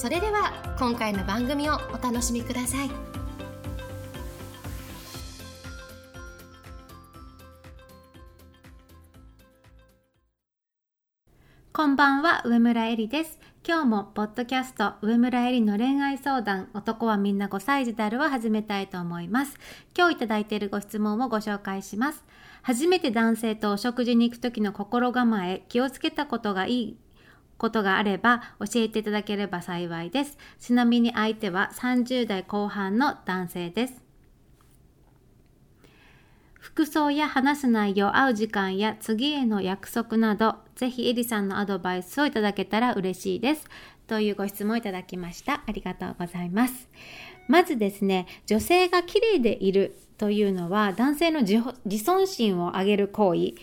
それでは今回の番組をお楽しみくださいこんばんは、上村えりです。今日もポッドキャスト上村えりの恋愛相談男はみんな5歳児であるを始めたいと思います。今日いただいているご質問をご紹介します。初めて男性とお食事に行く時の心構え、気をつけたことがいいことがあれば教えていただければ幸いです。ちなみに相手は30代後半の男性です。服装や話す内容、会う時間や次への約束など、ぜひエリさんのアドバイスをいただけたら嬉しいです。というご質問をいただきました。ありがとうございます。まずですね、女性が綺麗でいるというのは男性の自自尊心を上げる行為、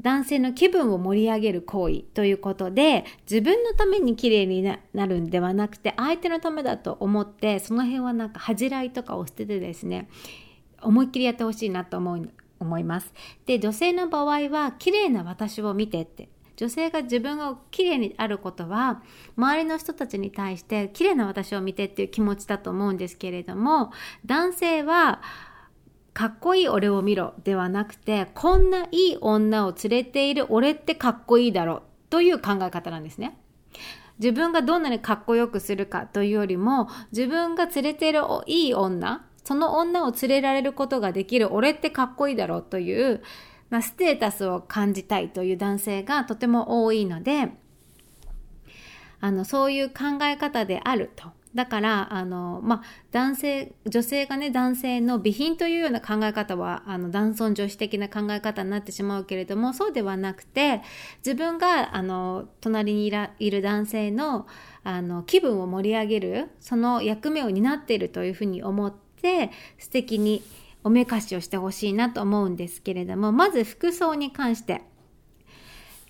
男性の気分を盛り上げる行為ということで自分のために綺麗になるんではなくて相手のためだと思ってその辺はなんか恥じらいとかを捨ててですね思いっきりやってほしいなと思う思います。で女性の場合は綺麗な私を見てって女性が自分が綺麗にあることは周りの人たちに対して綺麗な私を見てっていう気持ちだと思うんですけれども男性はかっこいい俺を見ろではなくてこんないい女を連れている俺ってかっこいいだろうという考え方なんですね。自分がどんなにかっこよくするかというよりも自分が連れているいい女その女を連れられることができる俺ってかっこいいだろうという、まあ、ステータスを感じたいという男性がとても多いのであのそういう考え方であると。だからあの、まあ、男性女性がね男性の備品というような考え方はあの男尊女子的な考え方になってしまうけれどもそうではなくて自分があの隣にいらいる男性のあの気分を盛り上げるその役目を担っているというふうに思って素敵におめかしをしてほしいなと思うんですけれどもまず服装に関して。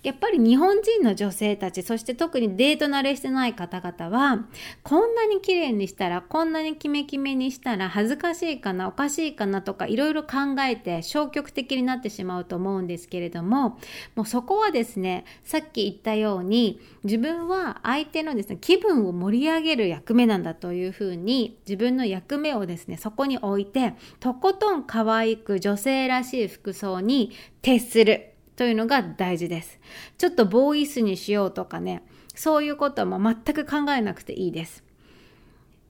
やっぱり日本人の女性たち、そして特にデート慣れしてない方々は、こんなに綺麗にしたら、こんなにキメキメにしたら恥ずかしいかな、おかしいかなとかいろいろ考えて消極的になってしまうと思うんですけれども、もうそこはですね、さっき言ったように、自分は相手のですね、気分を盛り上げる役目なんだというふうに、自分の役目をですね、そこに置いて、とことん可愛く女性らしい服装に徹する。というのが大事です。ちょっとボーイスにしようとかね、そういうことも全く考えなくていいです。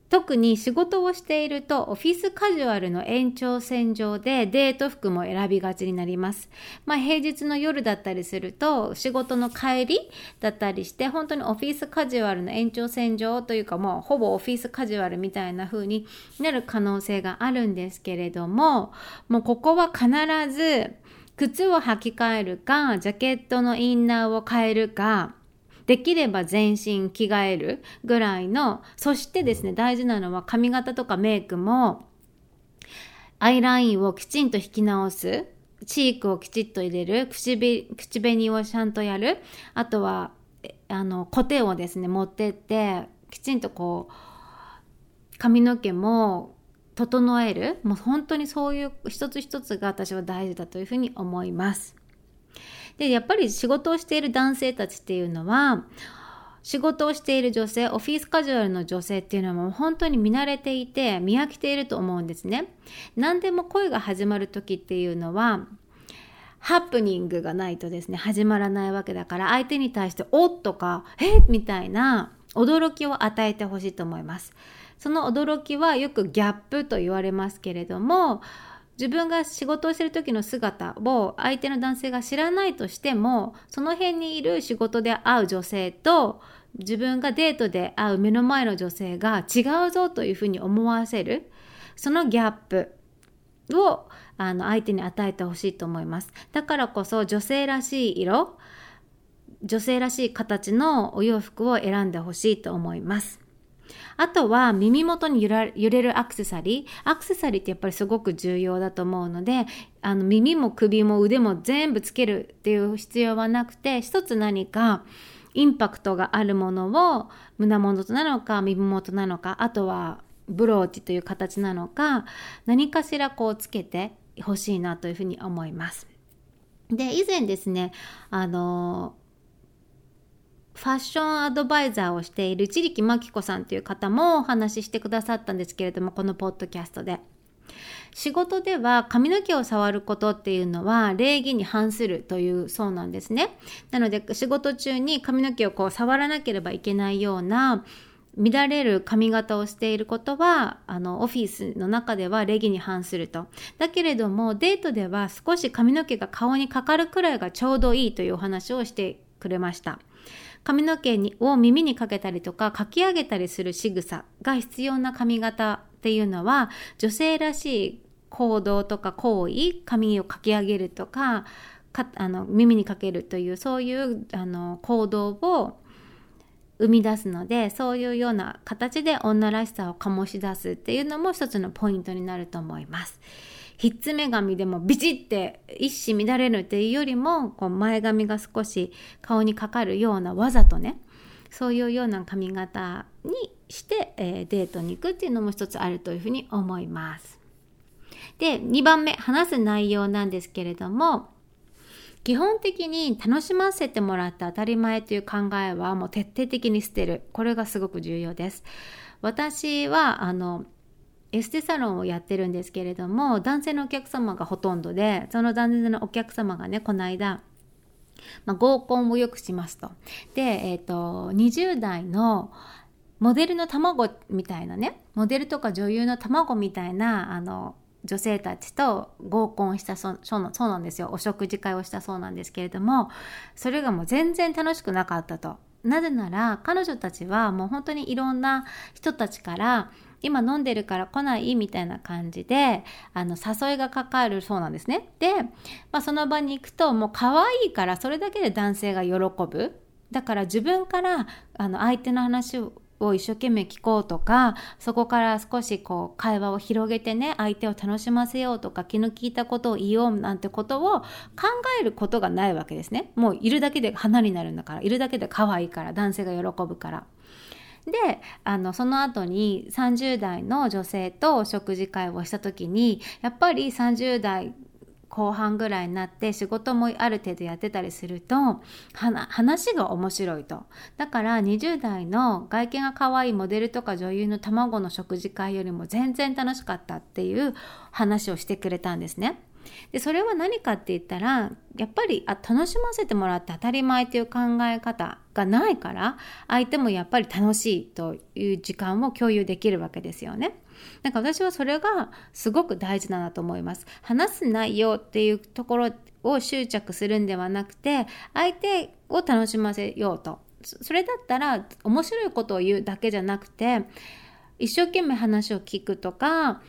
特に仕事をしているとオフィスカジュアルの延長線上でデート服も選びがちになります。まあ平日の夜だったりすると仕事の帰りだったりして本当にオフィスカジュアルの延長線上というかもうほぼオフィスカジュアルみたいな風になる可能性があるんですけれどももうここは必ず靴を履き替えるか、ジャケットのインナーを変えるか、できれば全身着替えるぐらいの、そしてですね、大事なのは髪型とかメイクも、アイラインをきちんと引き直す、チークをきちっと入れる、口口紅をちゃんとやる、あとは、あの、コテをですね、持ってって、きちんとこう、髪の毛も整えるもう本当にそういう一つ一つが私は大事だというふうに思います。でやっぱり仕事をしている男性たちっていうのは仕事をしている女性オフィスカジュアルの女性っていうのはもう本当に見慣れていて見飽きていると思うんですね。何でも恋が始まる時っていうのはハプニングがないとですね始まらないわけだから相手に対して「おっ!」とか「えみたいな驚きを与えてほしいと思います。その驚きはよくギャップと言われますけれども自分が仕事をしてる時の姿を相手の男性が知らないとしてもその辺にいる仕事で会う女性と自分がデートで会う目の前の女性が違うぞというふうに思わせるそのギャップをあの相手に与えてほしいと思います。だからこそ女性らしい色女性らしい形のお洋服を選んでほしいと思います。あとは耳元に揺れるアクセサリー。アクセサリーってやっぱりすごく重要だと思うので、あの耳も首も腕も全部つけるっていう必要はなくて、一つ何かインパクトがあるものを胸元なのか耳元なのか、あとはブローチという形なのか、何かしらこうつけてほしいなというふうに思います。で、以前ですね、あのファッションアドバイザーをしている一力真紀子さんという方もお話ししてくださったんですけれども、このポッドキャストで。仕事では髪の毛を触ることっていうのは礼儀に反するというそうなんですね。なので仕事中に髪の毛をこう触らなければいけないような乱れる髪型をしていることはあのオフィスの中では礼儀に反すると。だけれどもデートでは少し髪の毛が顔にかかるくらいがちょうどいいというお話をしてくれました。髪の毛にを耳にかけたりとかかき上げたりする仕草が必要な髪型っていうのは女性らしい行動とか行為髪をかき上げるとかかあの耳にかけるというそういうあの行動を生み出すのでそういうような形で女らしさを醸し出すっていうのも一つのポイントになると思います。ひっつめ髪でもビチって一糸乱れるっていうよりもこう前髪が少し顔にかかるようなわざとねそういうような髪型にして、えー、デートに行くっていうのも一つあるというふうに思います。で2番目話す内容なんですけれども基本的に楽しませてもらって当たり前という考えはもう徹底的に捨てるこれがすごく重要です。私はあのエステサロンをやってるんですけれども男性のお客様がほとんどでその男性のお客様がねこの間、まあ、合コンをよくしますと。で、えっ、ー、と20代のモデルの卵みたいなねモデルとか女優の卵みたいなあの女性たちと合コンしたそうそうなんですよお食事会をしたそうなんですけれどもそれがもう全然楽しくなかったと。なぜなら彼女たちはもう本当にいろんな人たちから今飲んでるから来ないみたいな感じであの誘いがかかるそうなんですね。で、まあ、その場に行くともう可愛いからそれだけで男性が喜ぶ。だから自分からあの相手の話を一生懸命聞こうとかそこから少しこう会話を広げてね相手を楽しませようとか気の利いたことを言おうなんてことを考えることがないわけですね。もういるだけで花になるんだからいるだけで可愛いから男性が喜ぶから。であのその後に30代の女性と食事会をした時にやっぱり30代後半ぐらいになって仕事もある程度やってたりすると話が面白いとだから20代の外見が可愛いモデルとか女優の卵の食事会よりも全然楽しかったっていう話をしてくれたんですね。でそれは何かって言ったらやっぱりあ楽しませてもらって当たり前という考え方がないから相手もやっぱり楽しいという時間を共有できるわけですよね。なんか私はそれがすごく大事だなと思います。話す内容っていうところを執着するんではなくて相手を楽しませようと。それだったら面白いことを言うだけじゃなくて一生懸命話を聞くとか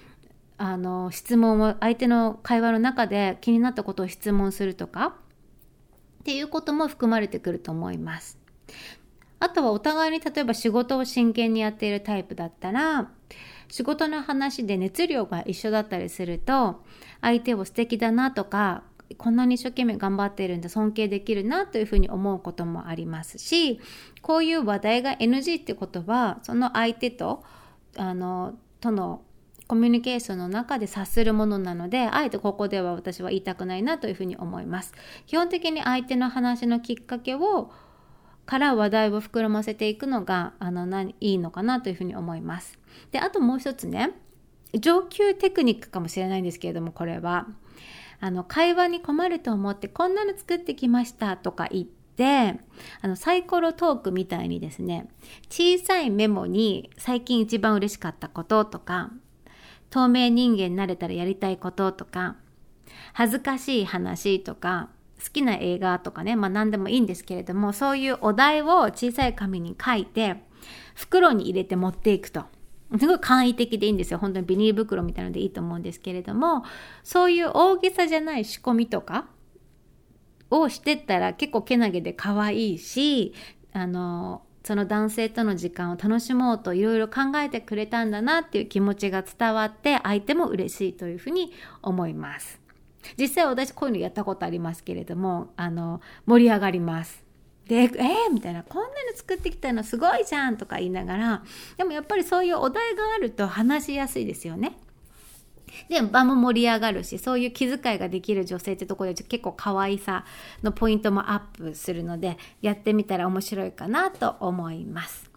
あの質問を相手の会話の中で気になったことを質問するとかっていうことも含まれてくると思います。あとはお互いに例えば仕事を真剣にやっているタイプだったら仕事の話で熱量が一緒だったりすると相手を素敵だなとかこんなに一生懸命頑張っているんだ尊敬できるなというふうに思うこともありますしこういう話題が NG ってことはその相手とあのとのコミュニケーションの中で察するものなのであえてここでは私は言いたくないなというふうに思います。基本的に相手の話のきっかけをから話題を膨らませていくのがあの何いいのかなというふうに思います。であともう一つね上級テクニックかもしれないんですけれどもこれは。あの会話に困ると思ってこんなの作ってきましたとか言ってあのサイコロトークみたいにですね小さいメモに最近一番嬉しかったこととか透明人間になれたらやりたいこととか、恥ずかしい話とか、好きな映画とかね、まあ何でもいいんですけれども、そういうお題を小さい紙に書いて、袋に入れて持っていくと。すごい簡易的でいいんですよ。本当にビニール袋みたいのでいいと思うんですけれども、そういう大げさじゃない仕込みとかをしてったら結構けなげで可愛いし、あの、その男性との時間を楽しもうといろいろ考えてくれたんだなっていう気持ちが伝わって相手も嬉しいというふうに思います。実際私こういうのやったことありますけれどもあの盛り上がります。で、えー、みたいな、こんなの作ってきたのすごいじゃんとか言いながら、でもやっぱりそういうお題があると話しやすいですよね。で、場も盛り上がるし、そういう気遣いができる女性ってとこで結構可愛さのポイントもアップするので、やってみたら面白いかなと思います。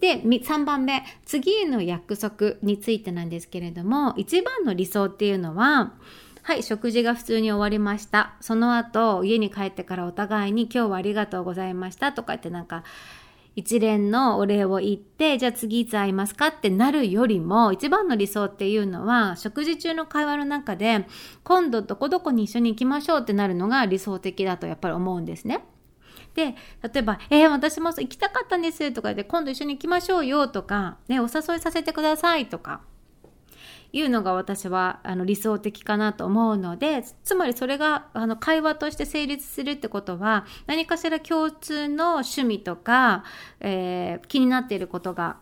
で、3番目、次への約束についてなんですけれども、一番の理想っていうのは、はい、食事が普通に終わりました。その後、家に帰ってからお互いに今日はありがとうございましたとかってなんか、一連のお礼を言って、じゃあ次いつ会いますかってなるよりも、一番の理想っていうのは、食事中の会話の中で、今度どこどこに一緒に行きましょうってなるのが理想的だとやっぱり思うんですね。で、例えば、えー、私も行きたかったんですとか言って、今度一緒に行きましょうよとか、ね、お誘いさせてくださいとか、いうのが私はあの理想的かなと思うのでつまりそれがあの会話として成立するってことは何かしら共通の趣味とか、えー、気になっていることが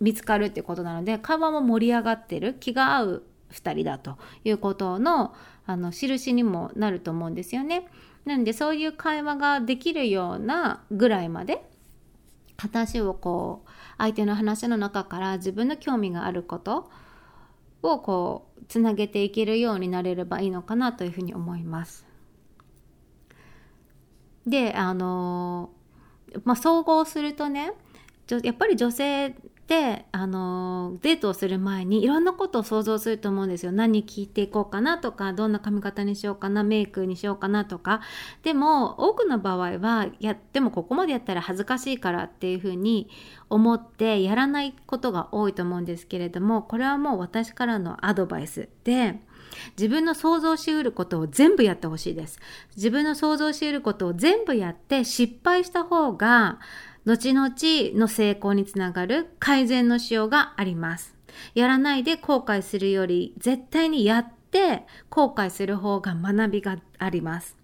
見つかるってことなので会話も盛り上がってる気が合う2人だということのあの印にもなると思うんですよね。なのでそういう会話ができるようなぐらいまで話をこう相手の話の中から自分の興味があることをこうつなげていけるようになれればいいのかなというふうに思います。であのまあ総合するとねやっぱり女性であのデートをする前にいろんなことを想像すると思うんですよ何聞いていこうかなとかどんな髪型にしようかなメイクにしようかなとかでも多くの場合はやでもここまでやったら恥ずかしいからっていうふうに思ってやらないことが多いと思うんですけれどもこれはもう私からのアドバイスで自分の想像しうることを全部やってほしいです。自分の想像しうることを全部やって失敗した方が後々の成功につながる改善のしようがあります。やらないで後悔するより絶対にやって後悔する方が学びがあります。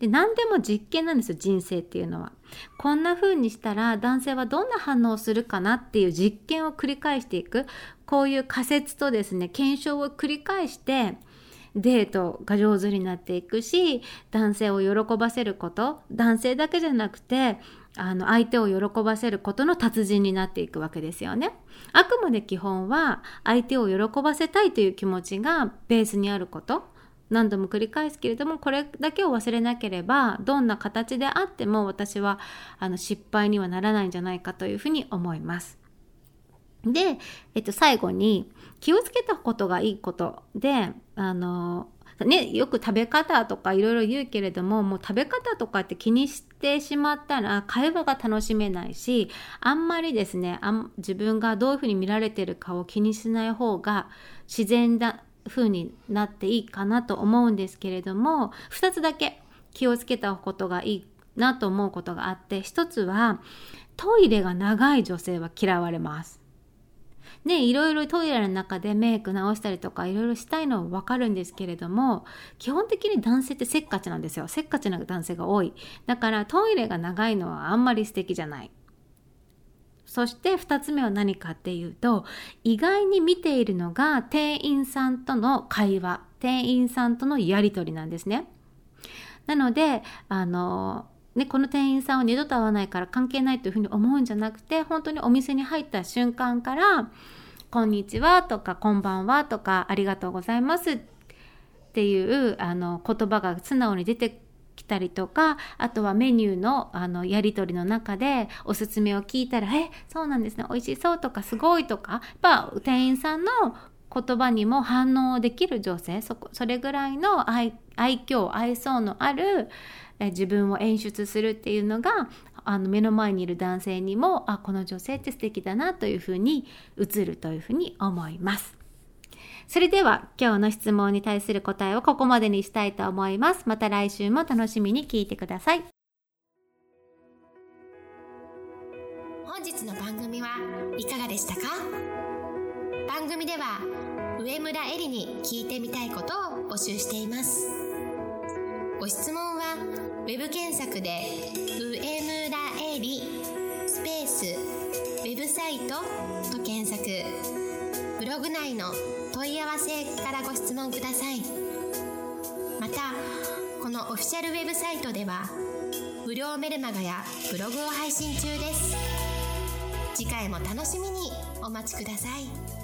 で何でも実験なんですよ人生っていうのは。こんな風にしたら男性はどんな反応をするかなっていう実験を繰り返していくこういう仮説とですね検証を繰り返してデートが上手になっていくし男性を喜ばせること男性だけじゃなくてあの相手を喜ばせることの達人になっていくわけですよね。あくまで基本は相手を喜ばせたいという気持ちがベースにあること。何度も繰り返すけれどもこれだけを忘れなければどんな形であっても私はあの失敗にはならないんじゃないかというふうに思います。で、えっと、最後に気をつけたことがいいことであのね、よく食べ方とかいろいろ言うけれども、もう食べ方とかって気にしてしまったら会話が楽しめないし、あんまりですね、あん自分がどういうふうに見られてるかを気にしない方が自然な風になっていいかなと思うんですけれども、2つだけ気をつけたことがいいなと思うことがあって、1つはトイレが長い女性は嫌われます。ね、いろいろトイレの中でメイク直したりとかいろいろしたいのはわかるんですけれども、基本的に男性ってせっかちなんですよ。せっかちな男性が多い。だからトイレが長いのはあんまり素敵じゃない。そして2つ目は何かっていうと、意外に見ているのが店員さんとの会話、店員さんとのやり取りなんですね。なので、あの、ね、この店員さんは二度と会わないから関係ないというふうに思うんじゃなくて本当にお店に入った瞬間から「こんにちは」とか「こんばんは」とか「ありがとうございます」っていうあの言葉が素直に出てきたりとかあとはメニューのあのやり取りの中でおすすめを聞いたら「えそうなんですね美味しそう」とか「すごい」とかやっぱ店員さんの言葉にも反応できる女性そこそれぐらいの愛愛嬌愛想のある自分を演出するっていうのがあの目の前にいる男性にもあこの女性って素敵だなというふうに映るというふうに思います。それでは今日の質問に対する答えをここまでにしたいと思います。また来週も楽しみに聞いてください。本日の番組はいかがでしたか？番組では上村えりに聞いてみたいことを募集しています。ご質問は web 検索で「上村えり」スペースウェブサイトと検索。ブログ内の問い合わせからご質問ください。またこのオフィシャルウェブサイトでは無料メルマガやブログを配信中です。次回も楽しみにお待ちください。